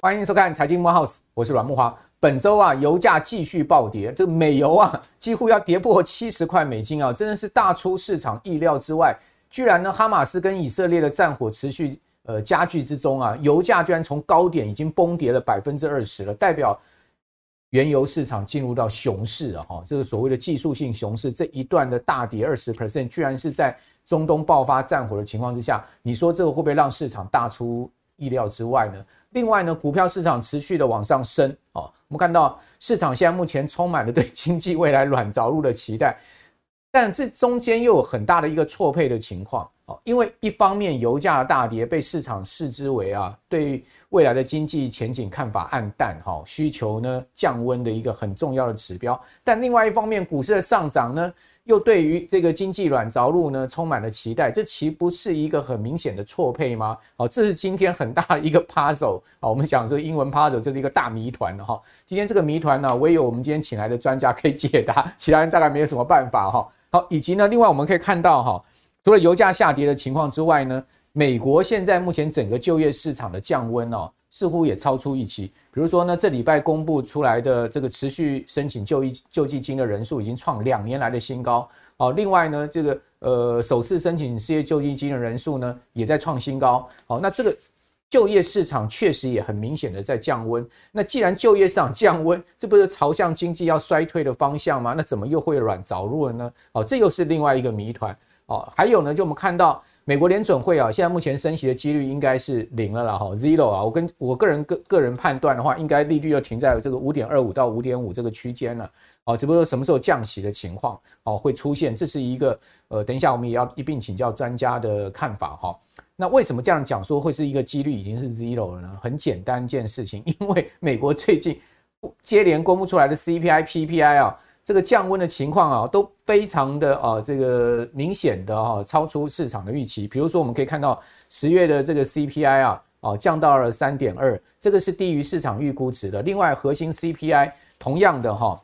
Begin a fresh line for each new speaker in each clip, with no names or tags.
欢迎收看《财经慕 House》，我是阮慕驊。本周啊，油价继续暴跌，这个美油啊，几乎要跌破七十块美金啊，真的是大出市场意料之外。居然呢，哈马斯跟以色列的战火持续呃加剧之中啊，油价居然从高点已经崩跌了百分之二十了，代表原油市场进入到熊市了哈。这个所谓的技术性熊市，这一段的大跌二十 percent，居然是在中东爆发战火的情况之下，你说这个会不会让市场大出意料之外呢？另外呢，股票市场持续的往上升哦。我们看到市场现在目前充满了对经济未来软着陆的期待，但这中间又有很大的一个错配的情况因为一方面油价的大跌被市场视之为啊，对未来的经济前景看法黯淡哈，需求呢降温的一个很重要的指标。但另外一方面，股市的上涨呢，又对于这个经济软着陆呢充满了期待，这岂不是一个很明显的错配吗？好，这是今天很大的一个 puzzle 啊，我们讲这个英文 puzzle 就是一个大谜团了哈。今天这个谜团呢，唯有我们今天请来的专家可以解答，其他人大概没有什么办法哈。好，以及呢，另外我们可以看到哈，除了油价下跌的情况之外呢，美国现在目前整个就业市场的降温哦。似乎也超出预期，比如说呢，这礼拜公布出来的这个持续申请就医救济金的人数已经创两年来的新高。好，另外呢，这个呃首次申请失业救济金的人数呢也在创新高。好，那这个就业市场确实也很明显的在降温。那既然就业市场降温，这不是朝向经济要衰退的方向吗？那怎么又会软着陆了呢？好，这又是另外一个谜团。哦，还有呢，就我们看到。美国联准会啊，现在目前升息的几率应该是零了啦，哈，zero 啊。我跟我个人个个人判断的话，应该利率要停在这个五点二五到五点五这个区间了，哦，只不过什么时候降息的情况哦会出现，这是一个呃，等一下我们也要一并请教专家的看法哈。那为什么这样讲说会是一个几率已经是 zero 了呢？很简单一件事情，因为美国最近接连公布出来的 CPI、PPI 啊。这个降温的情况啊，都非常的啊，这个明显的啊，超出市场的预期。比如说，我们可以看到十月的这个 CPI 啊，啊降到了三点二，这个是低于市场预估值的。另外，核心 CPI 同样的哈，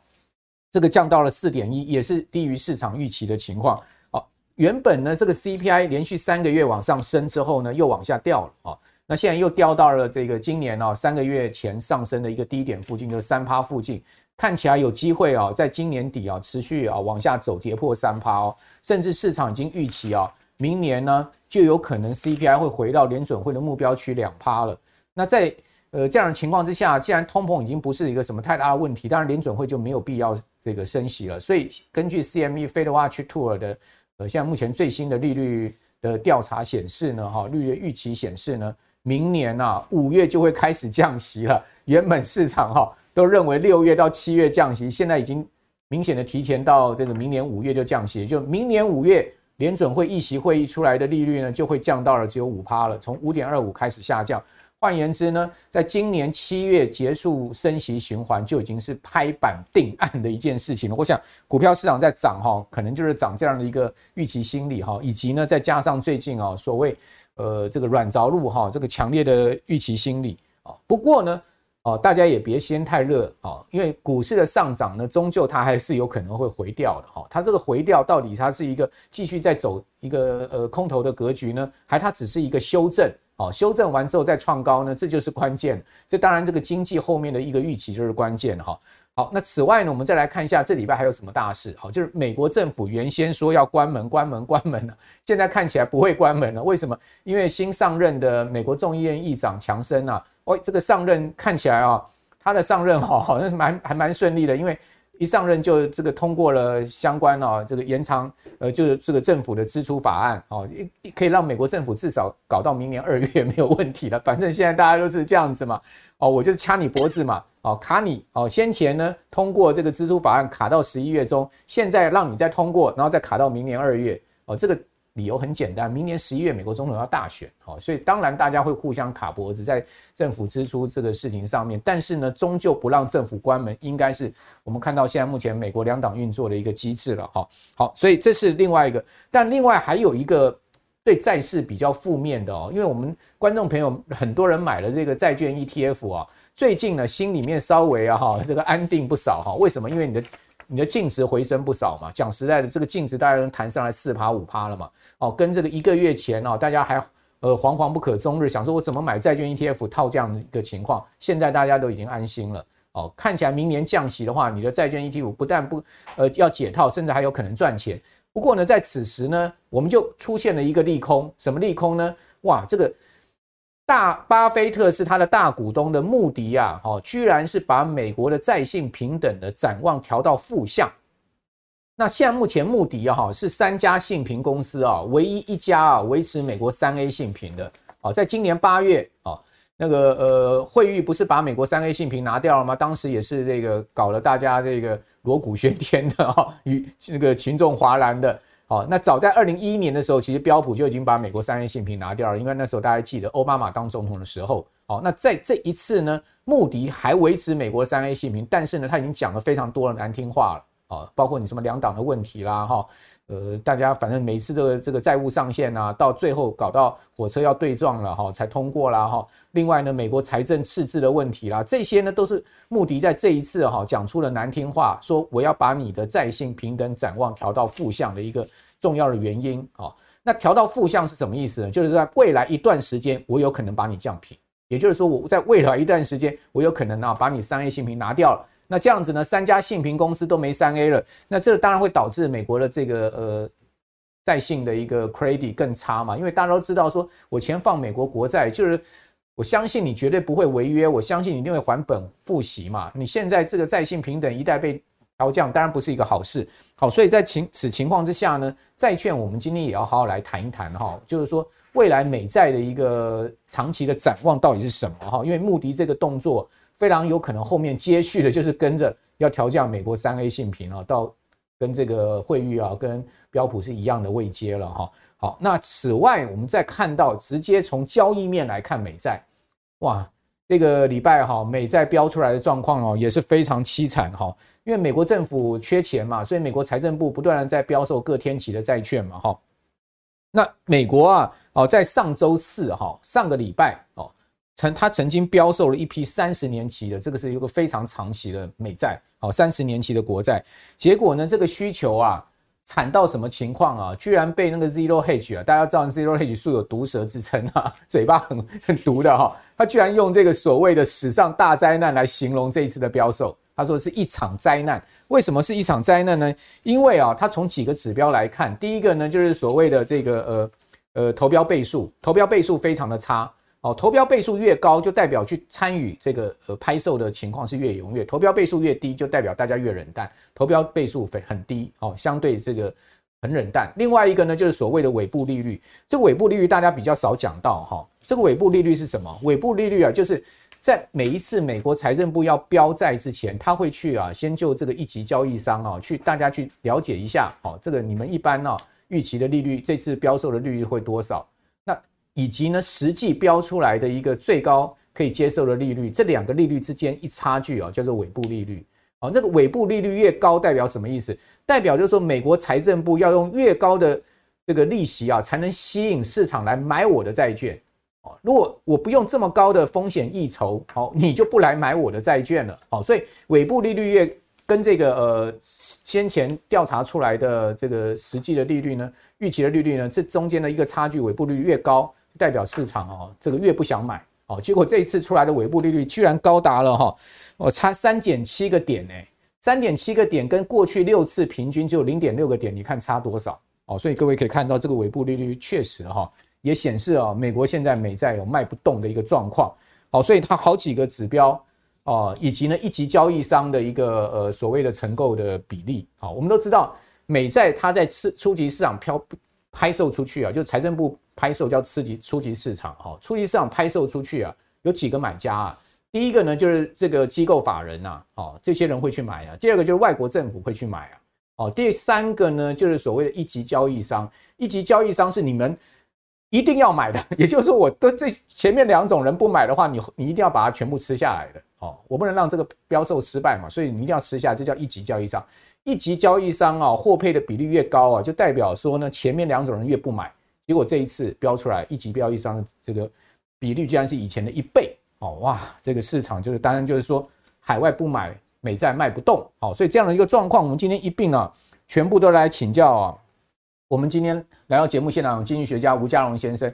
这个降到了四点一，也是低于市场预期的情况。啊，原本呢，这个 CPI 连续三个月往上升之后呢，又往下掉了啊。那现在又掉到了这个今年啊三个月前上升的一个低点附近，就是三趴附近。看起来有机会啊，在今年底啊持续啊往下走，跌破三趴哦，甚至市场已经预期啊，明年呢就有可能 CPI 会回到联准会的目标区两趴了。那在呃这样的情况之下，既然通膨已经不是一个什么太大的问题，当然联准会就没有必要这个升息了。所以根据 CME Fed Watch Tour 的呃现在目前最新的利率的调查显示呢，哈利率预期显示呢，明年啊五月就会开始降息了。原本市场哈。都认为六月到七月降息，现在已经明显的提前到这个明年五月就降息，就明年五月联准会议息会议出来的利率呢，就会降到了只有五趴了，从五点二五开始下降。换言之呢，在今年七月结束升息循环，就已经是拍板定案的一件事情了。我想股票市场在涨哈，可能就是涨这样的一个预期心理哈，以及呢再加上最近啊所谓呃这个软着陆哈，这个强烈的预期心理啊。不过呢。哦，大家也别先太热啊，因为股市的上涨呢，终究它还是有可能会回调的哈。它这个回调到底它是一个继续在走一个呃空头的格局呢，还它只是一个修正？哦，修正完之后再创高呢，这就是关键。这当然这个经济后面的一个预期就是关键哈。好，那此外呢，我们再来看一下这礼拜还有什么大事？好，就是美国政府原先说要关门、关门、关门了，现在看起来不会关门了。为什么？因为新上任的美国众议院议长强森啊，哦，这个上任看起来啊，他的上任哈好像是蛮还蛮顺利的，因为。一上任就这个通过了相关哦，这个延长呃，就是这个政府的支出法案哦，可以让美国政府至少搞到明年二月没有问题了。反正现在大家都是这样子嘛，哦，我就掐你脖子嘛，哦，卡你哦。先前呢通过这个支出法案卡到十一月中，现在让你再通过，然后再卡到明年二月哦，这个。理由很简单，明年十一月美国总统要大选，好，所以当然大家会互相卡脖子在政府支出这个事情上面，但是呢，终究不让政府关门，应该是我们看到现在目前美国两党运作的一个机制了，哈，好，所以这是另外一个，但另外还有一个对债市比较负面的哦，因为我们观众朋友很多人买了这个债券 ETF 啊，最近呢心里面稍微啊哈这个安定不少哈，为什么？因为你的你的净值回升不少嘛。讲实在的，这个净值大概能弹上来四趴五趴了嘛。哦，跟这个一个月前哦，大家还呃惶惶不可终日，想说我怎么买债券 ETF 套这样的一个情况，现在大家都已经安心了。哦，看起来明年降息的话，你的债券 ETF 不但不呃要解套，甚至还有可能赚钱。不过呢，在此时呢，我们就出现了一个利空，什么利空呢？哇，这个。大巴菲特是他的大股东的穆迪啊，哦，居然是把美国的债信平等的展望调到负向。那现在目前穆迪啊，哈，是三家信评公司啊，唯一一家啊维持美国三 A 信评的。哦，在今年八月啊，那个呃，惠誉不是把美国三 A 信评拿掉了吗？当时也是这个搞了大家这个锣鼓喧天的哈，与那个群众哗然的。好，那早在二零一一年的时候，其实标普就已经把美国三 A 信评拿掉了，因为那时候大家记得奥巴马当总统的时候。好，那在这一次呢，穆迪还维持美国三 A 信评，但是呢，他已经讲了非常多的难听话了。哦，包括你什么两党的问题啦，哈，呃，大家反正每次的这个债务上限啊，到最后搞到火车要对撞了哈，才通过啦哈。另外呢，美国财政赤字的问题啦，这些呢都是穆迪在这一次哈讲出了难听话，说我要把你的债信平等展望调到负向的一个重要的原因啊。那调到负向是什么意思呢？就是在未来一段时间，我有可能把你降评，也就是说我在未来一段时间，我有可能啊把你三 A 信评拿掉了。那这样子呢，三家信评公司都没三 A 了，那这当然会导致美国的这个呃债信的一个 credit 更差嘛，因为大家都知道说，我钱放美国国债，就是我相信你绝对不会违约，我相信你一定会还本付息嘛。你现在这个债信平等一旦被调降，当然不是一个好事。好，所以在情此情况之下呢，债券我们今天也要好好来谈一谈哈，就是说未来美债的一个长期的展望到底是什么哈？因为穆迪这个动作。非常有可能后面接续的就是跟着要调降美国三 A 信评啊，到跟这个惠誉啊、跟标普是一样的位阶了哈。好，那此外我们再看到直接从交易面来看美债，哇，这个礼拜哈美债标出来的状况哦也是非常凄惨哈，因为美国政府缺钱嘛，所以美国财政部不断的在标售各天期的债券嘛哈。那美国啊哦在上周四哈上个礼拜哦。曾他曾经标售了一批三十年期的，这个是一个非常长期的美债，好，三十年期的国债。结果呢，这个需求啊，惨到什么情况啊？居然被那个 Zero Hedge 啊，大家知道 Zero Hedge 素有毒舌之称啊，嘴巴很很毒的哈。他居然用这个所谓的史上大灾难来形容这一次的标售，他说是一场灾难。为什么是一场灾难呢？因为啊，他从几个指标来看，第一个呢，就是所谓的这个呃呃投标倍数，投标倍数非常的差。哦，投标倍数越高，就代表去参与这个呃拍售的情况是越踊跃；投标倍数越低，就代表大家越冷淡。投标倍数非很低，哦，相对这个很冷淡。另外一个呢，就是所谓的尾部利率。这个尾部利率大家比较少讲到哈。这个尾部利率是什么？尾部利率啊，就是在每一次美国财政部要标债之前，他会去啊，先就这个一级交易商啊，去大家去了解一下，哦，这个你们一般呢预期的利率，这次标售的利率会多少？以及呢，实际标出来的一个最高可以接受的利率，这两个利率之间一差距啊，叫做尾部利率。啊，那个尾部利率越高，代表什么意思？代表就是说，美国财政部要用越高的这个利息啊，才能吸引市场来买我的债券。哦，如果我不用这么高的风险溢酬，好，你就不来买我的债券了。好，所以尾部利率越跟这个呃先前调查出来的这个实际的利率呢，预期的利率呢，这中间的一个差距，尾部利率越高。代表市场哦，这个越不想买哦，结果这一次出来的尾部利率居然高达了哈，哦差三点七个点呢，三点七个点跟过去六次平均只有零点六个点，你看差多少哦？所以各位可以看到这个尾部利率确实哈，也显示啊，美国现在美债有卖不动的一个状况，哦，所以它好几个指标哦，以及呢一级交易商的一个呃所谓的承购的比例，好，我们都知道美债它在次初级市场飘拍售出去啊，就财政部。拍售叫次级初级市场，哈，初级市场拍售出去啊，有几个买家啊？第一个呢，就是这个机构法人呐，哦，这些人会去买啊。第二个就是外国政府会去买啊，哦，第三个呢，就是所谓的一级交易商，一级交易商是你们一定要买的，也就是说，我的这前面两种人不买的话，你你一定要把它全部吃下来的，哦，我不能让这个标售失败嘛，所以你一定要吃下，这叫一级交易商。一级交易商啊，获配的比例越高啊，就代表说呢，前面两种人越不买。结果这一次标出来一级标一商的这个比率居然是以前的一倍哦，哇！这个市场就是当然就是说海外不买美债卖不动。好，所以这样的一个状况，我们今天一并啊，全部都来请教啊。我们今天来到节目现场，经济学家吴家龙先生，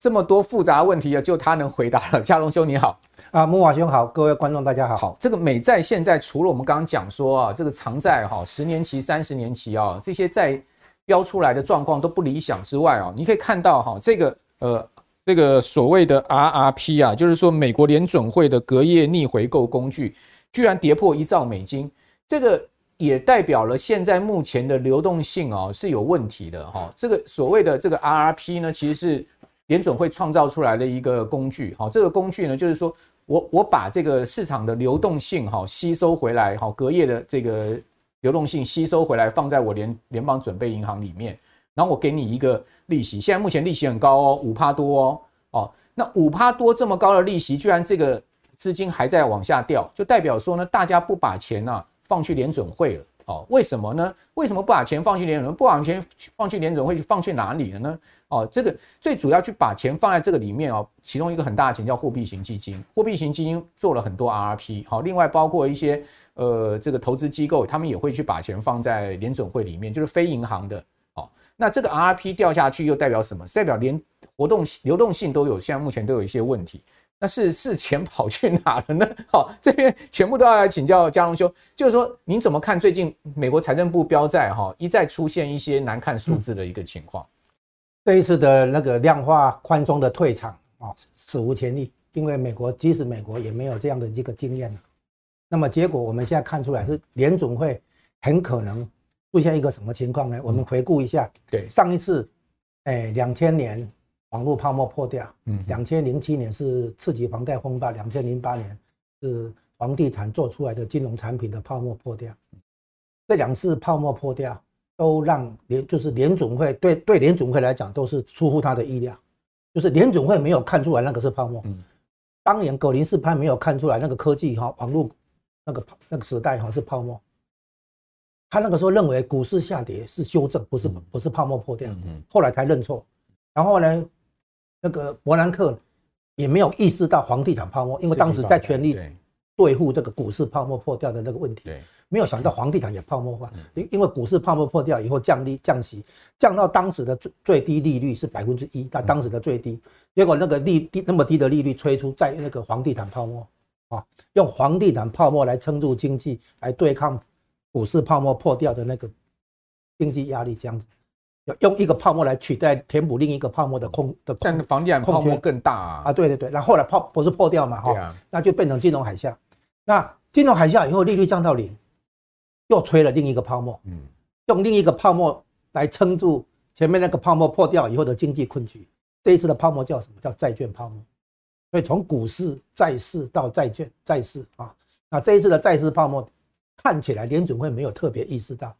这么多复杂问题啊，就他能回答了。家龙兄你好，
啊，木瓦兄好，各位观众大家好。
好，这个美债现在除了我们刚刚讲说啊，这个长债哈，十年期、三十年期啊，这些债标出来的状况都不理想之外啊，你可以看到哈，这个呃，这个所谓的 RRP 啊，就是说美国联准会的隔夜逆回购工具，居然跌破一兆美金，这个。也代表了现在目前的流动性啊是有问题的哈。这个所谓的这个 RRP 呢，其实是联准会创造出来的一个工具。好，这个工具呢，就是说我我把这个市场的流动性哈吸收回来，好，隔夜的这个流动性吸收回来，放在我联联邦准备银行里面，然后我给你一个利息。现在目前利息很高哦，五趴多哦。哦，那五趴多这么高的利息，居然这个资金还在往下掉，就代表说呢，大家不把钱呢。放去联准会了，哦，为什么呢？为什么不把钱放去联准？不把钱放去联准会，去放去哪里了呢？哦，这个最主要去把钱放在这个里面哦。其中一个很大的钱叫货币型基金，货币型基金做了很多 RRP，好，另外包括一些呃这个投资机构，他们也会去把钱放在联准会里面，就是非银行的，哦，那这个 RRP 掉下去又代表什么？代表连活动流动性都有，现在目前都有一些问题。那是是钱跑去哪了呢？好，这边全部都要来请教嘉龙兄，就是说您怎么看最近美国财政部标债哈一再出现一些难看数字的一个情况？嗯，
这一次的那个量化宽松的退场啊，史无前例，因为美国即使美国也没有这样的一个经验。那么结果我们现在看出来是联总会很可能出现一个什么情况呢？我们回顾一下，对上一次，哎，两千年。网络泡沫破掉，嗯，两千零七年是次级房贷风暴，两千零八年是房地产做出来的金融产品的泡沫破掉，这两次泡沫破掉都让联就是联总会对对联总会来讲都是出乎他的意料，就是联总会没有看出来那个是泡沫，嗯，当年葛林斯潘没有看出来那个科技哈网络那个那个时代哈是泡沫，他那个时候认为股市下跌是修正，不是不是泡沫破掉，嗯，后来才认错，然后呢？那个伯南克也没有意识到房地产泡沫，因为当时在全力对付这个股市泡沫破掉的那个问题，没有想到房地产也泡沫化。因因为股市泡沫破掉以后降利降息，降到当时的最最低利率是百分之一，那当时的最低，结果那个利低那么低的利率吹出在那个房地产泡沫啊，用房地产泡沫来撑住经济，来对抗股市泡沫破掉的那个经济压力，这样子。用一个泡沫来取代填补另一个泡沫的空的空，
但房地产泡沫更大啊！
啊，对对对，然后后来泡不是破掉嘛，哈，那就变成金融海啸。那金融海啸以后利率降到零，又吹了另一个泡沫，嗯，用另一个泡沫来撑住前面那个泡沫破掉以后的经济困局。这一次的泡沫叫什么？叫债券泡沫。所以从股市、债市到债券、债市啊，那这一次的债市泡沫看起来联准会没有特别意识到。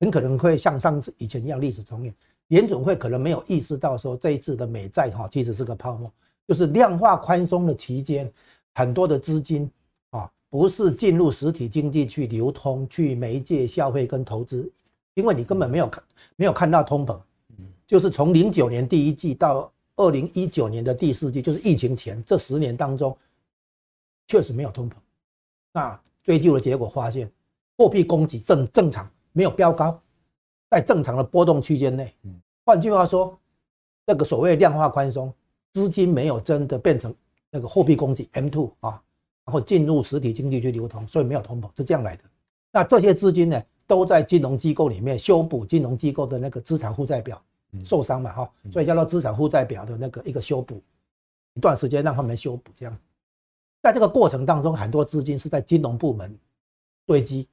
很可能会像上次以前一样历史重演，联总会可能没有意识到说这一次的美债哈其实是个泡沫，就是量化宽松的期间，很多的资金啊不是进入实体经济去流通、去媒介消费跟投资，因为你根本没有看没有看到通膨，就是从零九年第一季到二零一九年的第四季，就是疫情前这十年当中，确实没有通膨。那追究的结果发现，货币供给正正常。没有飙高，在正常的波动区间内。嗯，换句话说，那个所谓量化宽松，资金没有真的变成那个货币供给 M two 啊，然后进入实体经济去流通，所以没有通膨，是这样来的。那这些资金呢，都在金融机构里面修补金融机构的那个资产负债表受伤嘛哈，所以叫做资产负债表的那个一个修补，一段时间让他们修补这样。在这个过程当中，很多资金是在金融部门堆积。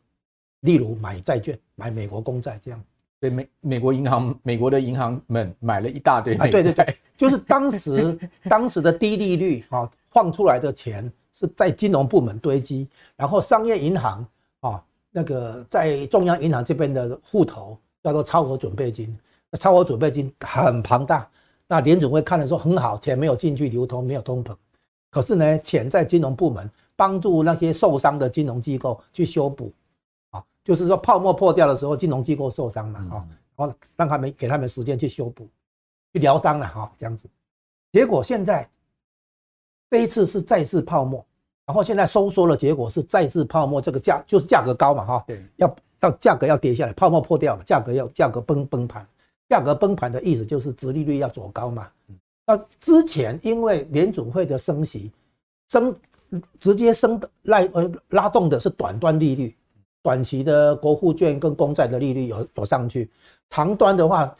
例如买债券，买美国公债这样，
对美美国银行，美国的银行们买了一大堆美债。
对对对，就是当时 当时的低利率啊，放出来的钱是在金融部门堆积，然后商业银行啊，那个在中央银行这边的户头叫做超额准备金，那超额准备金很庞大，那联准会看的时候很好，钱没有进去流通，没有通膨，可是呢，钱在金融部门帮助那些受伤的金融机构去修补。就是说泡沫破掉的时候，金融机构受伤嘛，哈，然后让他们给他们时间去修补、去疗伤了，哈，这样子。结果现在这一次是债市泡沫，然后现在收缩的结果是债市泡沫，这个价就是价格高嘛哈，
对，
要要价格要跌下来，泡沫破掉了，价格要价格崩崩盘，价格崩盘的意思就是殖利率要走高嘛。那之前因为联准会的升息，升直接升的拉呃拉动的是短端利率，短期的国库券跟公债的利率有有上去，长端的话。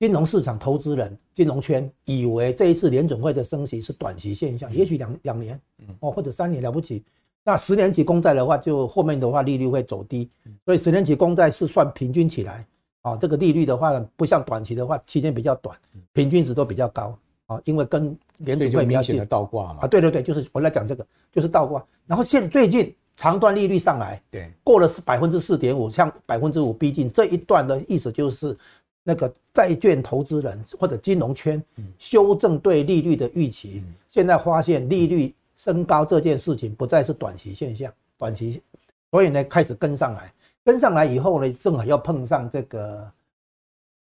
金融市场投资人、金融圈以为这一次联准会的升息是短期现象，也许两两年，哦或者三年了不起。那十年期公债的话，就后面的话利率会走低，所以十年期公债是算平均起来，啊这个利率的话不像短期的话期间比较短，平均值都比较高啊，因为跟联准会比较近
的倒挂嘛。
啊对对对，就是我来讲这个就是倒挂。然后现最近长端利率上来，
对，
过了是百分之四点五，向百分之五逼近，这一段的意思就是。那个债券投资人或者金融圈修正对利率的预期，现在发现利率升高这件事情不再是短期现象，短期，所以呢开始跟上来，跟上来以后呢，正好要碰上这个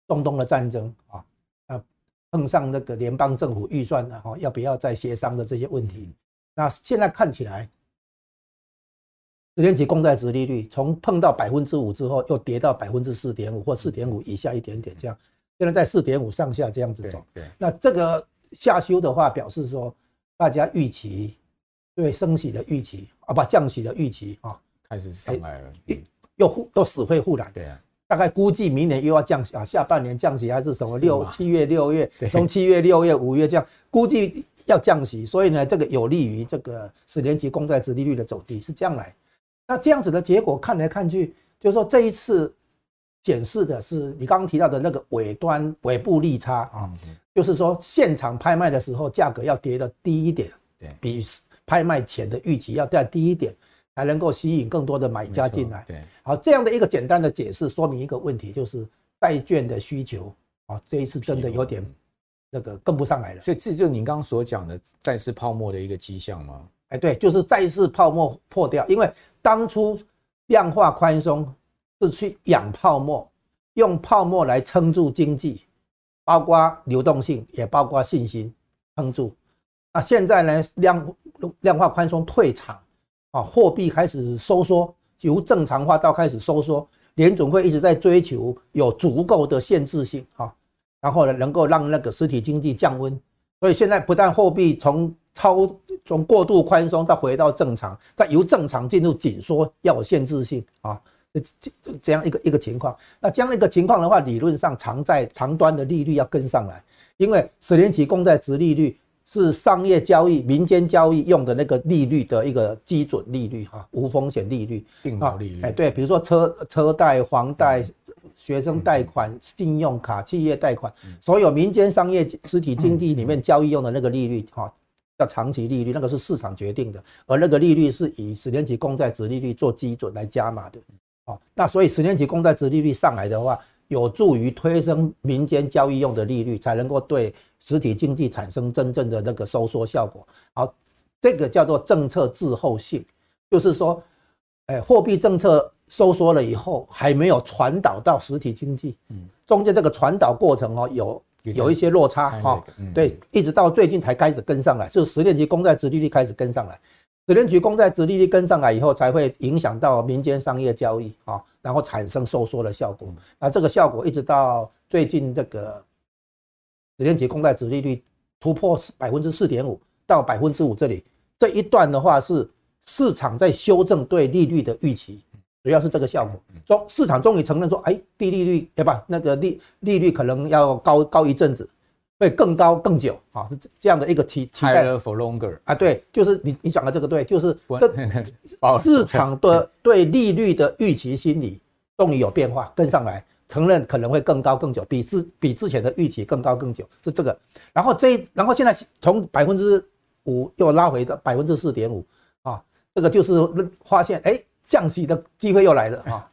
中东的战争啊啊，碰上那个联邦政府预算的哈，要不要再协商的这些问题，那现在看起来。十年期公债值利率从碰到百分之五之后，又跌到百分之四点五或四点五以下一点点，这样，现在在四点五上下这样子走。对，那这个下修的话，表示说大家预期对升息的预期啊，不降息的预期啊，
开始上来了，
又又死灰复燃。
对啊，
大概估计明年又要降息啊，下半年降息还是什么六七月、六月，从七月、六月、五月这样估计要降息，所以呢，这个有利于这个十年期公债殖利率的走低，是这样来。那这样子的结果看来看去，就是说这一次检视的是你刚刚提到的那个尾端尾部利差啊，就是说现场拍卖的时候价格要跌得低一点，对，比拍卖前的预期要再低一点，才能够吸引更多的买家进来。对，好，这样的一个简单的解释说明一个问题，就是债券的需求啊，这一次真的有点那个跟不上来了。
所以这就是您刚刚所讲的债市泡沫的一个迹象吗？
哎，对，就是债市泡沫破掉，因为。当初量化宽松是去养泡沫，用泡沫来撑住经济，包括流动性，也包括信心撑住。那现在呢，量量化宽松退场，啊，货币开始收缩，由正常化到开始收缩。联总会一直在追求有足够的限制性，啊，然后呢，能够让那个实体经济降温。所以现在不但货币从超从过度宽松到回到正常，再由正常进入紧缩，要有限制性啊，这这这样一个一个情况。那这样一个情况的话，理论上长债长端的利率要跟上来，因为十年期公债值利率是商业交易、民间交易用的那个利率的一个基准利率哈，无风险利率，
定额利率。
哎，对，比如说车车贷、房贷、学生贷款、信用卡、企业贷款，所有民间商业实体经济里面交易用的那个利率哈。叫长期利率，那个是市场决定的，而那个利率是以十年期公债殖利率做基准来加码的。哦，那所以十年期公债殖利率上来的话，有助于推升民间交易用的利率，才能够对实体经济产生真正的那个收缩效果。好，这个叫做政策滞后性，就是说，哎，货币政策收缩了以后，还没有传导到实体经济，嗯，中间这个传导过程哦有。有一些落差哈，对，一直到最近才开始跟上来，就是十年期公债殖利率开始跟上来，十年期公债殖利率跟上来以后，才会影响到民间商业交易啊，然后产生收缩的效果。那这个效果一直到最近这个十年期公债殖利率突破百分之四点五到百分之五这里，这一段的话是市场在修正对利率的预期。主要是这个效果，中市场终于承认说，哎，低利率，对吧？那个利利率可能要高高一阵子，会更高更久啊，是这样的一个期期待。
Higher for longer
啊，对，就是你你讲的这个对，就是这 市场的对利率的预期心理终于有变化，跟上来承认可能会更高更久，比之比之前的预期更高更久，是这个。然后这然后现在从百分之五又拉回到百分之四点五啊，这个就是发现哎。降息的机会又来了啊！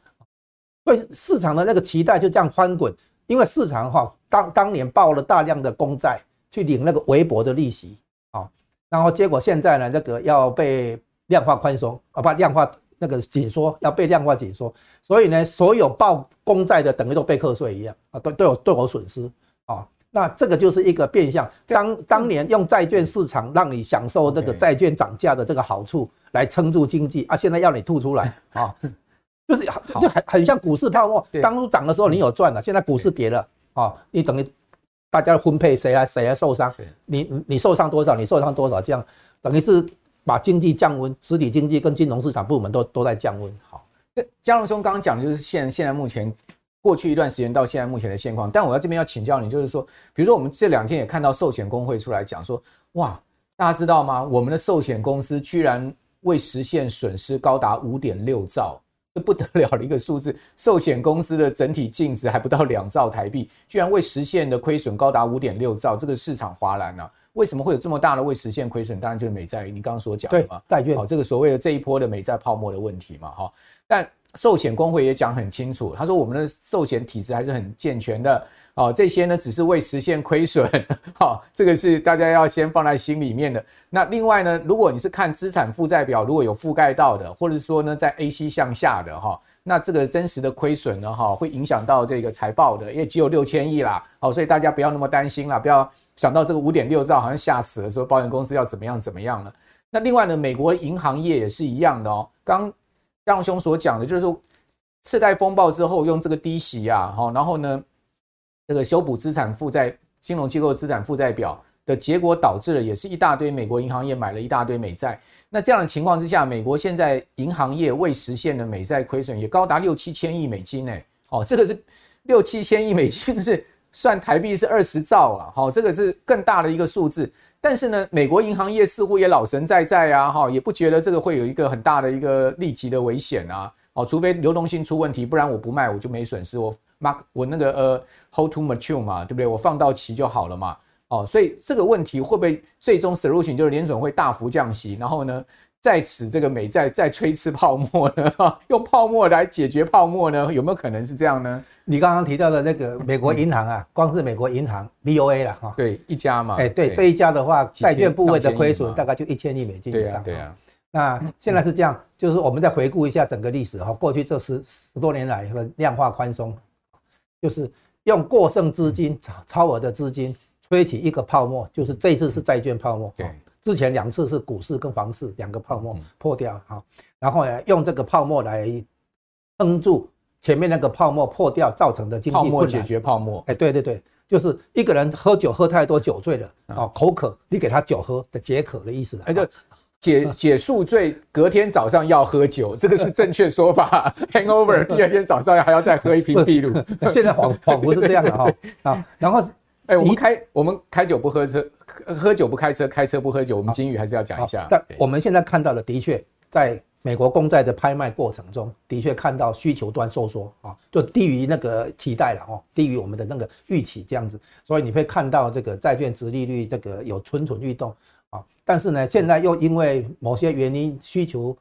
所以市场的那个期待就这样翻滚，因为市场哈当当年报了大量的公债去领那个微薄的利息啊，然后结果现在呢，这个要被量化宽松啊，不量化那个紧缩，要被量化紧缩，所以呢，所有报公债的等于都被课税一样啊，都都有都有损失啊。那这个就是一个变相，当当年用债券市场让你享受这个债券涨价的这个好处来撑住经济啊，现在要你吐出来 啊，就是就很很像股市泡沫，当初涨的时候你有赚了，现在股市跌了啊，你等于大家分配谁来谁来受伤，你你受伤多少，你受伤多少，这样等于是把经济降温，实体经济跟金融市场部门都都在降温。好，
嘉龙兄刚刚讲的就是现现在目前。过去一段时间到现在目前的现况，但我要这边要请教你，就是说，比如说我们这两天也看到寿险工会出来讲说，哇，大家知道吗？我们的寿险公司居然未实现损失高达五点六兆，这不得了的一个数字。寿险公司的整体净值还不到两兆台币，居然未实现的亏损高达五点六兆，这个市场哗然啊！为什么会有这么大的未实现亏损？当然就是美债，你刚刚所讲的嘛，
债券，
好，这个所谓的这一波的美债泡沫的问题嘛，哈，但。寿险公会也讲很清楚，他说我们的寿险体制还是很健全的哦，这些呢只是为实现亏损，好，这个是大家要先放在心里面的。那另外呢，如果你是看资产负债表，如果有覆盖到的，或者说呢在 AC 向下的哈，那这个真实的亏损呢哈，会影响到这个财报的，因为只有六千亿啦，好，所以大家不要那么担心啦，不要想到这个五点六兆好像吓死了，说保险公司要怎么样怎么样了。那另外呢，美国银行业也是一样的哦，刚。让兄所讲的，就是说次贷风暴之后，用这个低息啊，好，然后呢，这个修补资产负债、金融机构资产负债表的结果，导致了也是一大堆美国银行业买了一大堆美债。那这样的情况之下，美国现在银行业未实现的美债亏损也高达六七千亿美金呢。好，这个是六七千亿美金，是算台币是二十兆啊。好，这个是更大的一个数字。但是呢，美国银行业似乎也老神在在啊，哈，也不觉得这个会有一个很大的一个立即的危险啊，哦，除非流动性出问题，不然我不卖我就没损失，我 mark 我那个呃 hold to mature 嘛，对不对？我放到期就好了嘛，哦，所以这个问题会不会最终 solution 就是联准会大幅降息，然后呢？在此，这个美债再吹一次泡沫呢？用泡沫来解决泡沫呢？有没有可能是这样呢？
你刚刚提到的那个美国银行啊，光是美国银行 BOA 了哈，
对，一家嘛，
哎，对，这一家的话，债券部位的亏损大概就一千亿美金以上。
对啊，
那现在是这样，就是我们再回顾一下整个历史哈，过去这十十多年来的量化宽松，就是用过剩资金、超超额的资金吹起一个泡沫，就是这一次是债券泡沫。对。之前两次是股市跟房市两个泡沫破掉，好，然后呢，用这个泡沫来撑住前面那个泡沫破掉造成的经济困难。泡沫
解决泡沫，
哎，对对对，就是一个人喝酒喝太多酒醉了啊，口渴，你给他酒喝的解渴的意思。
哎，就解解宿醉，隔天早上要喝酒，这个是正确说法。Hangover，第二天早上还要再喝一瓶 秘鲁。
现在仿仿佛是这样的哈啊，然后。
哎，我们开我们开酒不喝车，喝酒不开车，开车不喝酒。我们金宇还是要讲一下。
但我们现在看到的，的确在美国公债的拍卖过程中，的确看到需求端收缩啊，就低于那个期待了哦，低于我们的那个预期这样子。所以你会看到这个债券值利率这个有蠢蠢欲动啊。但是呢，现在又因为某些原因，需求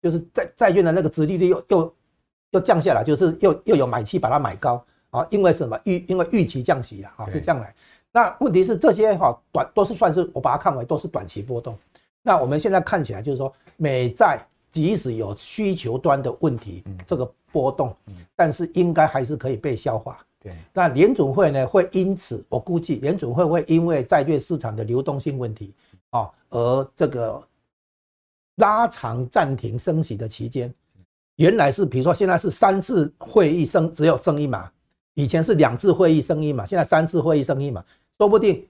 就是债债券的那个值利率又又又降下来，就是又又有买气把它买高。啊，因为什么预？因为预期降息了，啊，是这样来。那问题是这些哈短都是算是我把它看为都是短期波动。那我们现在看起来就是说，美债即使有需求端的问题，这个波动，但是应该还是可以被消化。对。那联准会呢，会因此我估计联准会会因为债券市场的流动性问题啊，而这个拉长暂停升息的期间。原来是比如说现在是三次会议升只有升一码。以前是两次会议升一码，现在三次会议升一码，说不定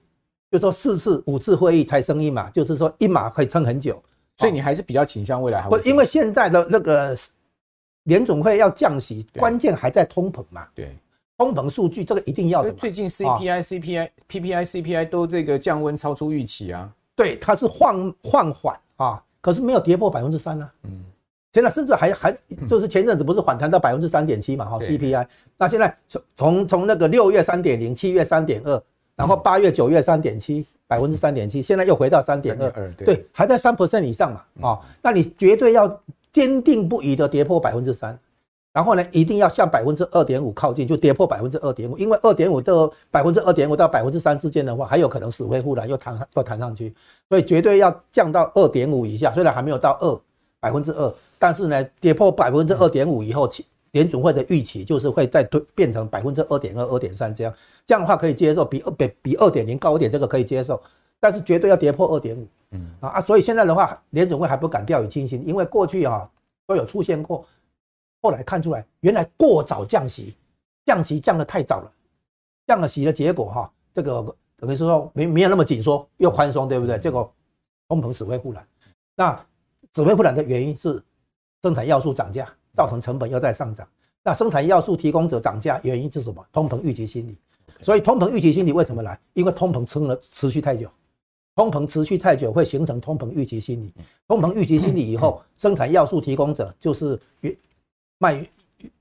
就说四次、五次会议才升一码，就是说一码可以撑很久。
所以你还是比较倾向未来还会？
不，因为现在的那个联总会要降息，关键还在通膨嘛。对，通膨数据这个一定要的。
最近 CPI、CPI、PPI、CPI 都这个降温超出预期啊。
对，它是放放缓啊，可是没有跌破百分之三啊。嗯。现在甚至还还就是前阵子不是反弹到百分之三点七嘛？哈，CPI。那现在从从从那个六月三点零，七月三点二，然后八月九月三点七，百分之三点七，现在又回到三点二，对，还在三 percent 以上嘛？啊，那你绝对要坚定不移的跌破百分之三，然后呢，一定要向百分之二点五靠近，就跌破百分之二点五，因为二点五到百分之二点五到百分之三之间的话，还有可能死灰复燃又弹又弹上去，所以绝对要降到二点五以下，虽然还没有到二百分之二。但是呢，跌破百分之二点五以后，联准会的预期就是会再推变成百分之二点二、二点三这样，这样的话可以接受，比二比比二点零高一点，这个可以接受，但是绝对要跌破二点五。嗯啊啊，所以现在的话，联准会还不敢掉以轻心，因为过去啊都有出现过，后来看出来原来过早降息，降息降得太早了，降了息的结果哈，这个等于是说没没有那么紧缩，又宽松，对不对？结果通膨死灰复燃，那死灰复燃的原因是生产要素涨价。造成成本又在上涨，那生产要素提供者涨价原因是什么？通膨预期心理。所以通膨预期心理为什么来？因为通膨撑了持续太久，通膨持续太久会形成通膨预期心理。通膨预期心理以后，生产要素提供者就是原卖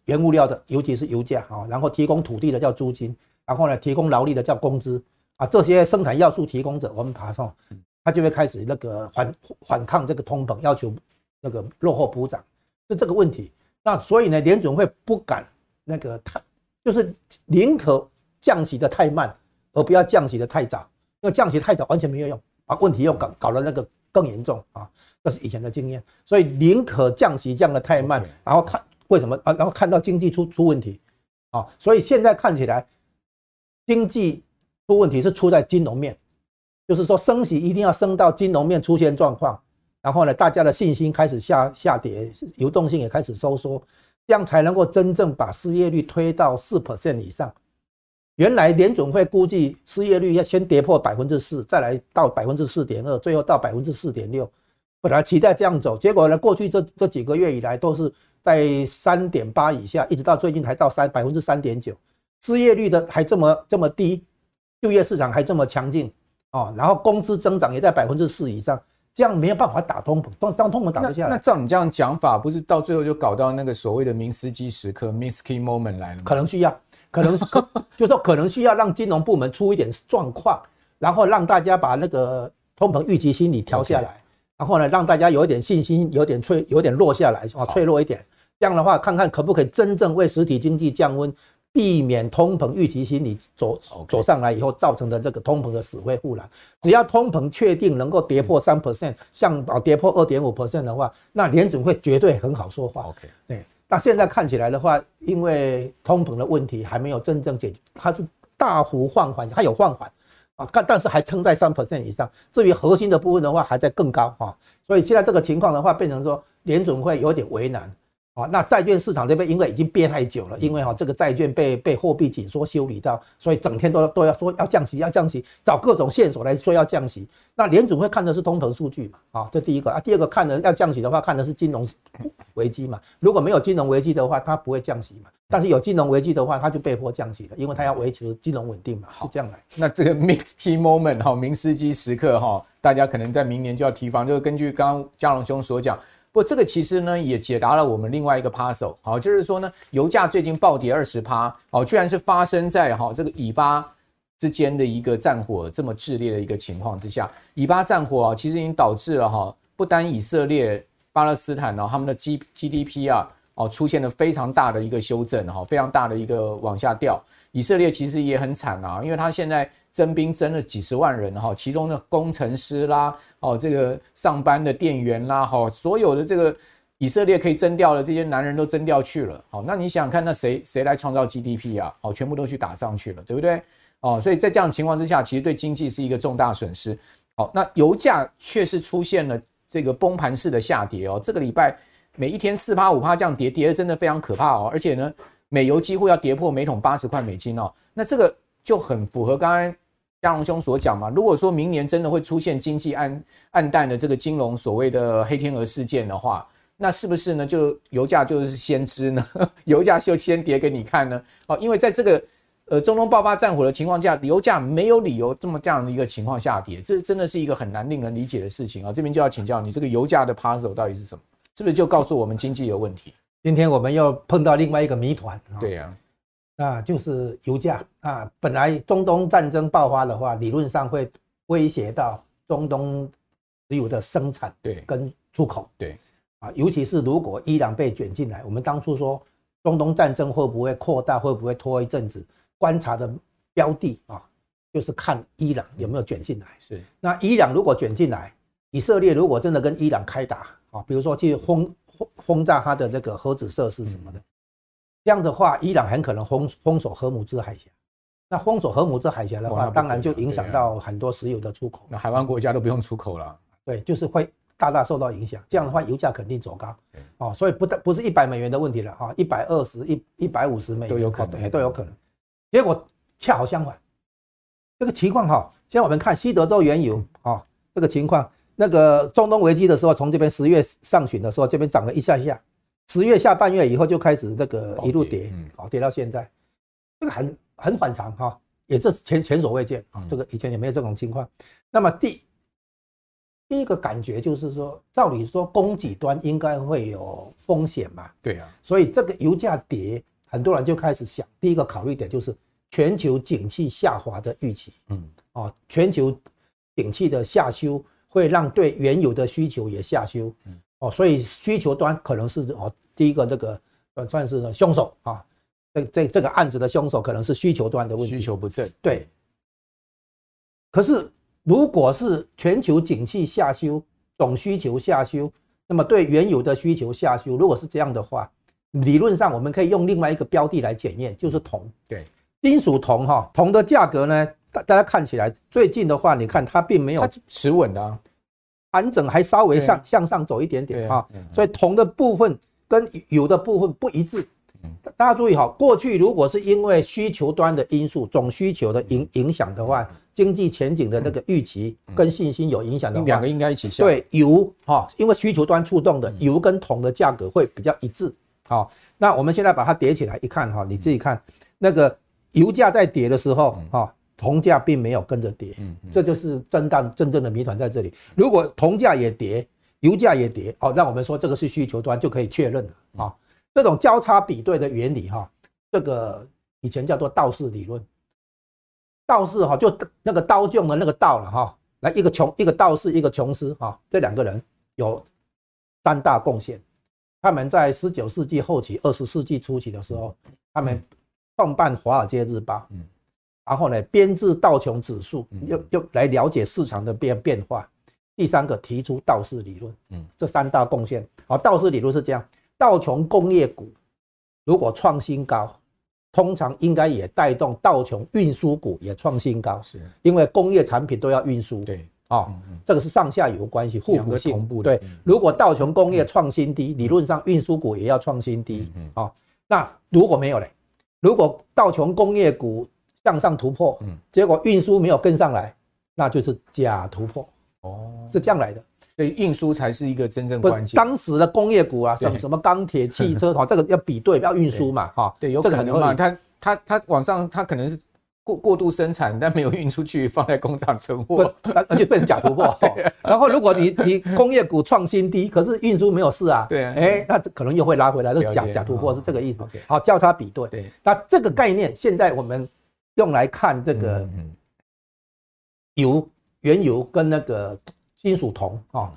原物料的，尤其是油价啊，然后提供土地的叫租金，然后呢提供劳力的叫工资啊，这些生产要素提供者我们爬上，他就会开始那个反反抗这个通膨，要求那个落后补涨，是这个问题。那所以呢，联准会不敢那个太，就是宁可降息的太慢，而不要降息的太早，因为降息太早完全没有用，把问题又搞搞得那个更严重啊，这是以前的经验，所以宁可降息降的太慢，然后看为什么啊，然后看到经济出出问题啊，所以现在看起来经济出问题是出在金融面，就是说升息一定要升到金融面出现状况。然后呢，大家的信心开始下下跌，流动性也开始收缩，这样才能够真正把失业率推到四 percent 以上。原来联总会估计失业率要先跌破百分之四，再来到百分之四点二，最后到百分之四点六。本来期待这样走，结果呢，过去这这几个月以来都是在三点八以下，一直到最近才到三百分之三点九，失业率的还这么这么低，就业市场还这么强劲啊，然后工资增长也在百分之四以上。这样没有办法打通膨，当当通膨打不下来。
那照你这样讲法，不是到最后就搞到那个所谓的明斯基时刻 （Minsky moment） 来了吗？
可能需要，可能 就是说可能需要让金融部门出一点状况，然后让大家把那个通膨预期心理调下来，然后呢，让大家有一点信心，有点脆，有点落下来啊，脆弱一点。这样的话，看看可不可以真正为实体经济降温。避免通膨预期心理走走上来以后造成的这个通膨的死灰复燃。只要通膨确定能够跌破三 percent，像啊跌破二点五 percent 的话，那联准会绝对很好说话。OK，对。那现在看起来的话，因为通膨的问题还没有真正解决，它是大幅放缓，它有放缓啊，但但是还撑在三 percent 以上。至于核心的部分的话，还在更高啊。所以现在这个情况的话，变成说联准会有点为难。啊，那债券市场这边因为已经憋太久了，因为哈这个债券被被货币紧缩修理到，所以整天都都要说要降息，要降息，找各种线索来说要降息。那联准会看的是通膨数据嘛？啊，这第一个啊，第二个看的要降息的话，看的是金融危机嘛。如果没有金融危机的话，它不会降息嘛。但是有金融危机的话，它就被迫降息了，因为它要维持金融稳定嘛。是这样来。
那这个 Minsky moment 哈，明斯基时刻哈，大家可能在明年就要提防。就是根据刚刚嘉龙兄所讲。不过这个其实呢，也解答了我们另外一个趴手好，就是说呢，油价最近暴跌二十趴，哦，居然是发生在哈这个以巴之间的一个战火这么炽烈的一个情况之下，以巴战火啊，其实已经导致了哈，不单以色列、巴勒斯坦呢，他们的 G GDP 啊，哦，出现了非常大的一个修正，哈，非常大的一个往下掉。以色列其实也很惨啊，因为他现在征兵征了几十万人哈，其中的工程师啦，哦，这个上班的店员啦，哈，所有的这个以色列可以征调的这些男人都征调去了，好，那你想想看，那谁谁来创造 GDP 啊？好，全部都去打上去了，对不对？哦，所以在这样的情况之下，其实对经济是一个重大损失。好，那油价却是出现了这个崩盘式的下跌哦，这个礼拜每一天四趴五趴这样跌，跌的真的非常可怕哦，而且呢。美油几乎要跌破每桶八十块美金哦，那这个就很符合刚刚佳龙兄所讲嘛。如果说明年真的会出现经济暗暗淡的这个金融所谓的黑天鹅事件的话，那是不是呢？就油价就是先知呢？油价就先跌给你看呢？哦，因为在这个呃中东爆发战火的情况下，油价没有理由这么这样的一个情况下跌，这真的是一个很难令人理解的事情啊。这边就要请教你，这个油价的 puzzle 到底是什么？是不是就告诉我们经济有问题？
今天我们又碰到另外一个谜团，
对呀，
那就是油价啊。本来中东战争爆发的话，理论上会威胁到中东石油的生产对跟出口对啊，尤其是如果伊朗被卷进来，我们当初说中东战争会不会扩大，会不会拖一阵子？观察的标的啊，就是看伊朗有没有卷进来。是，那伊朗如果卷进来，以色列如果真的跟伊朗开打啊，比如说去轰。轰炸它的这个核子设施什么的，这样的话，伊朗很可能封封锁荷姆兹海峡。那封锁荷姆兹海峡的话，当然就影响到很多石油的出口。
那海湾国家都不用出口了。
对，就是会大大受到影响。这样的话，油价肯定走高。哦，所以不但不是一百美元的问题了哈，一百二十一一百五十美元
都有可能，
都有可能。结果恰好相反，这个情况哈，现在我们看西德州原油啊，这个情况。那个中东危机的时候，从这边十月上旬的时候，这边涨了一下下，十月下半月以后就开始那个一路跌，好跌到现在，这个很很反常哈，也是前前所未见啊，这个以前也没有这种情况。那么第第一个感觉就是说，照理说供给端应该会有风险嘛，
对啊，
所以这个油价跌，很多人就开始想，第一个考虑点就是全球景气下滑的预期，嗯，啊，全球景气的下修。会让对原油的需求也下修，哦，所以需求端可能是哦，第一个这个算算是凶手啊，这这这个案子的凶手可能是需求端的问题，
需求不振，
对。可是如果是全球景气下修，总需求下修，那么对原油的需求下修，如果是这样的话，理论上我们可以用另外一个标的来检验，就是铜，
对，
金属铜哈，铜的价格呢？大大家看起来最近的话，你看它并没有
持稳的，
盘整还稍微向向上走一点点啊，所以铜的部分跟油的部分不一致。大家注意哈，过去如果是因为需求端的因素、总需求的影影响的话，经济前景的那个预期跟信心有影响的话，
两个应该一起下。
对油哈，因为需求端触动的油跟铜的价格会比较一致。好，那我们现在把它叠起来一看哈，你自己看那个油价在跌的时候哈。铜价并没有跟着跌，嗯，这就是震荡真正的谜团在这里。如果铜价也跌，油价也跌，哦，那我们说这个是需求端就可以确认了啊。这种交叉比对的原理哈，这个以前叫做道氏理论。道士哈就那个刀匠的那个道了哈，来一个穷一个道士一个琼斯哈，这两个人有三大贡献。他们在十九世纪后期、二十世纪初期的时候，他们创办《华尔街日报》。然后呢，编制道琼指数，又又来了解市场的变变化。第三个提出道氏理论，嗯，这三大贡献。好，道氏理论是这样：道琼工业股如果创新高，通常应该也带动道琼运输股也创新高，是，因为工业产品都要运输。对，啊，这个是上下游关系，互补性。对，如果道琼工业创新低，理论上运输股也要创新低。啊，那如果没有嘞？如果道琼工业股向上突破，嗯，结果运输没有跟上来，那就是假突破。哦，是这样来的。
所以运输才是一个真正关键。
当时的工业股啊，什什么钢铁、汽车，哈，这个要比对，要运输嘛，哈，
对，有可能嘛，它它它往上，它可能是过过度生产，但没有运出去，放在工厂存货，
那就变成假突破。然后如果你你工业股创新低，可是运输没有事啊，对啊，哎，那可能又会拉回来，是假假突破，是这个意思。好，交叉比对，对，那这个概念现在我们。用来看这个油、原油跟那个金属铜啊，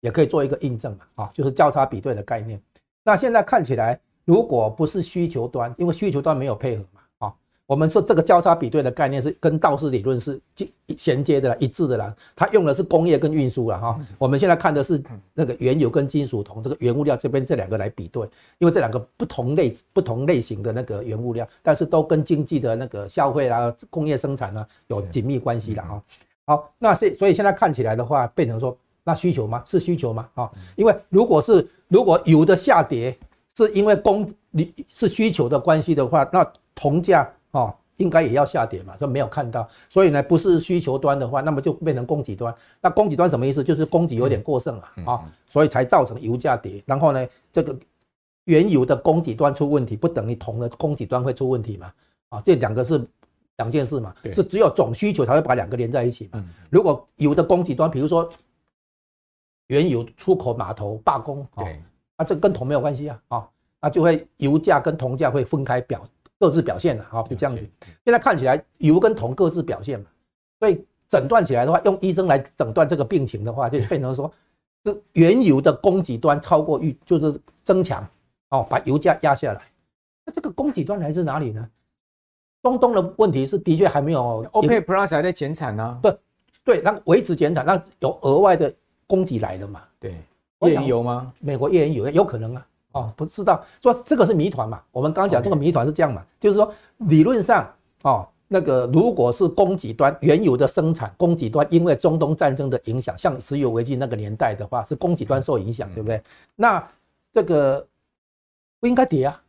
也可以做一个印证嘛啊，就是交叉比对的概念。那现在看起来，如果不是需求端，因为需求端没有配合嘛。我们说这个交叉比对的概念是跟道氏理论是衔接的啦，一致的啦。它用的是工业跟运输了哈。我们现在看的是那个原油跟金属铜这个原物料这边这两个来比对，因为这两个不同类不同类型的那个原物料，但是都跟经济的那个消费啊、工业生产啊有紧密关系的哈。好，那是所以现在看起来的话，变成说那需求吗？是需求吗？啊，因为如果是如果油的下跌是因为供你是需求的关系的话，那铜价。哦，应该也要下跌嘛，就没有看到，所以呢，不是需求端的话，那么就变成供给端。那供给端什么意思？就是供给有点过剩了啊，所以才造成油价跌。然后呢，这个原油的供给端出问题，不等于铜的供给端会出问题嘛？啊，这两个是两件事嘛，是只有总需求才会把两个连在一起嘛。如果有的供给端，比如说原油出口码头罢工啊，那这跟铜没有关系啊，啊，那就会油价跟铜价会分开表。各自表现了，好，就这样子。现在看起来油跟铜各自表现嘛，所以诊断起来的话，用医生来诊断这个病情的话，就变成说，是原油的供给端超过预，就是增强，哦，把油价压下来。那这个供给端来自哪里呢？中东的问题是的确还没有
，OPEC Plus 还在减产呢，
不，对，那维持减产，那有额外的供给来了嘛？
对，页岩油吗？
美国页岩油有可能啊。哦，不知道说这个是谜团嘛？我们刚刚讲这个谜团是这样嘛？就是说理论上哦，那个如果是供给端原油的生产，供给端因为中东战争的影响，像石油危机那个年代的话，是供给端受影响，对不对？那这个不应该跌啊？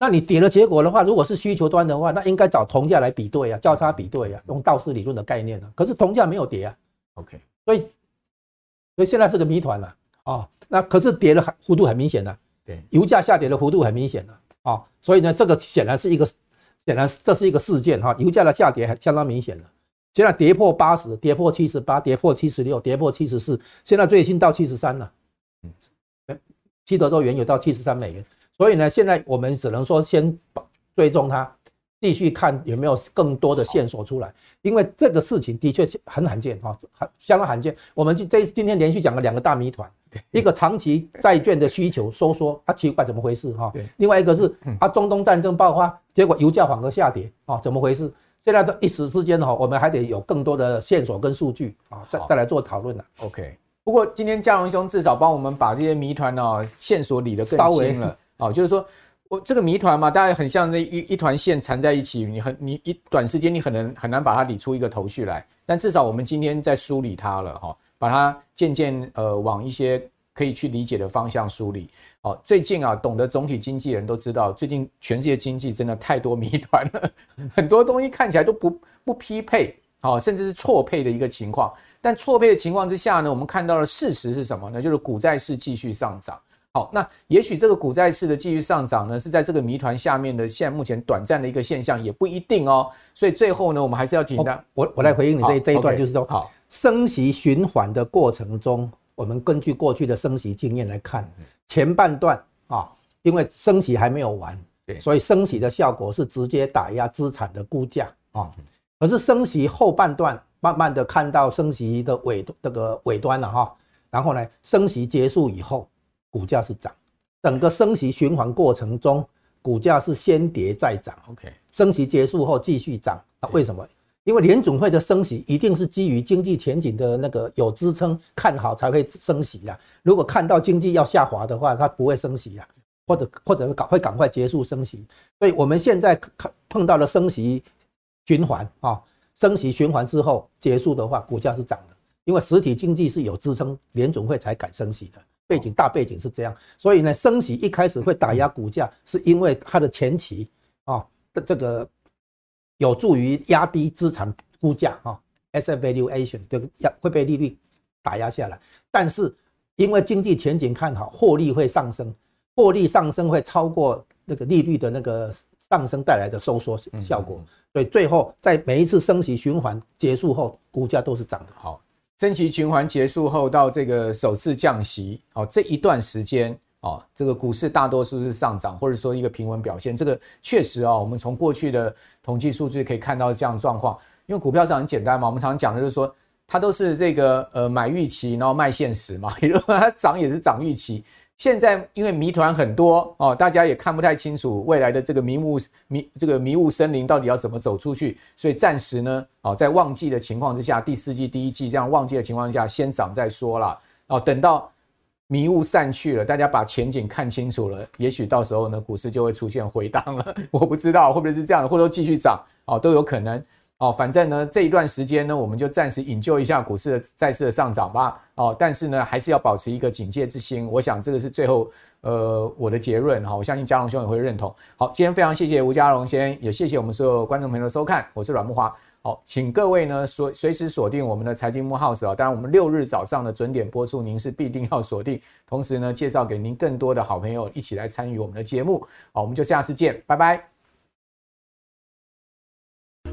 那你跌了结果的话，如果是需求端的话，那应该找铜价来比对啊，交叉比对啊，用道氏理论的概念啊。可是铜价没有跌啊
，OK，
所以所以现在是个谜团了啊。那可是跌的幅度很明显的。
对，
油价下跌的幅度很明显了啊，所以呢，这个显然是一个，显然这是一个事件哈，油价的下跌还相当明显了，现在跌破八十，跌破七十八，跌破七十六，跌破七十四，现在最新到七十三了，嗯，西德州原油到七十三美元，所以呢，现在我们只能说先追踪它，继续看有没有更多的线索出来，因为这个事情的确很罕见哈，很相当罕见，我们这今天连续讲了两个大谜团。一个长期债券的需求收缩，啊奇怪怎么回事哈？另外一个是啊，中东战争爆发，结果油价反而下跌啊，怎么回事？现在都一时之间哈，我们还得有更多的线索跟数据啊，再再来做讨论了。
OK，不过今天嘉荣兄至少帮我们把这些谜团呢线索理得更清了啊，就是说我这个谜团嘛，大家很像那一一团线缠在一起，你很你一短时间你很难很难把它理出一个头绪来，但至少我们今天在梳理它了哈。把它渐渐呃往一些可以去理解的方向梳理。哦，最近啊，懂得总体经济人都知道，最近全世界经济真的太多谜团了，很多东西看起来都不不匹配，哦，甚至是错配的一个情况。但错配的情况之下呢，我们看到的事实是什么呢？就是股债市继续上涨。好，那也许这个股债市的继续上涨呢，是在这个谜团下面的现目前短暂的一个现象，也不一定哦。所以最后呢，我们还是要提到，
哦，我我来回应你这一这一段，就是说，好。升息循环的过程中，我们根据过去的升息经验来看，前半段啊，因为升息还没有完，对所以升息的效果是直接打压资产的估价啊。可是升息后半段，慢慢的看到升息的尾这个尾端了哈，然后呢，升息结束以后，股价是涨，整个升息循环过程中，股价是先跌再涨。OK，升息结束后继续涨，那为什么？因为联总会的升息一定是基于经济前景的那个有支撑看好才会升息呀。如果看到经济要下滑的话，它不会升息呀，或者或者会赶会赶快结束升息。所以我们现在看碰到了升息循环啊，升息循环之后结束的话，股价是涨的，因为实体经济是有支撑，联总会才敢升息的背景大背景是这样。所以呢，升息一开始会打压股价，是因为它的前期啊的这个。有助于压低资产估价啊，asset valuation 就压会被利率打压下来。但是因为经济前景看好，获利会上升，获利上升会超过那个利率的那个上升带来的收缩效果。所以最后在每一次升息循环结束后，股价都是涨的。
好，升息循环结束后到这个首次降息，哦，这一段时间。哦，这个股市大多数是上涨，或者说一个平稳表现。这个确实啊，我们从过去的统计数据可以看到这样状况。因为股票是很简单嘛，我们常常讲的就是说，它都是这个呃买预期，然后卖现实嘛。也就是说，它涨也是涨预期。现在因为谜团很多哦，大家也看不太清楚未来的这个迷雾迷这个迷雾森林到底要怎么走出去，所以暂时呢，哦，在旺季的情况之下，第四季、第一季这样旺季的情况下，先涨再说啦。哦，等到。迷雾散去了，大家把前景看清楚了，也许到时候呢，股市就会出现回荡了。我不知道会不会是这样，或者继续涨哦，都有可能哦。反正呢，这一段时间呢，我们就暂时引咎一下股市的再次的上涨吧。哦，但是呢，还是要保持一个警戒之心。我想这个是最后呃我的结论哈。我相信嘉荣兄也会认同。好，今天非常谢谢吴嘉荣先，也谢谢我们所有观众朋友的收看，我是阮木华。好，请各位呢锁随时锁定我们的财经木 house 啊，当然我们六日早上的准点播出，您是必定要锁定。同时呢，介绍给您更多的好朋友一起来参与我们的节目。好，我们就下次见，拜拜。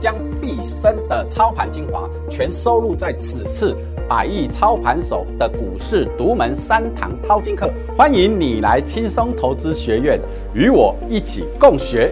将毕生的操盘精华全收录在此次。百亿操盘手的股市独门三堂淘金课，欢迎你来轻松投资学院与我一起共学。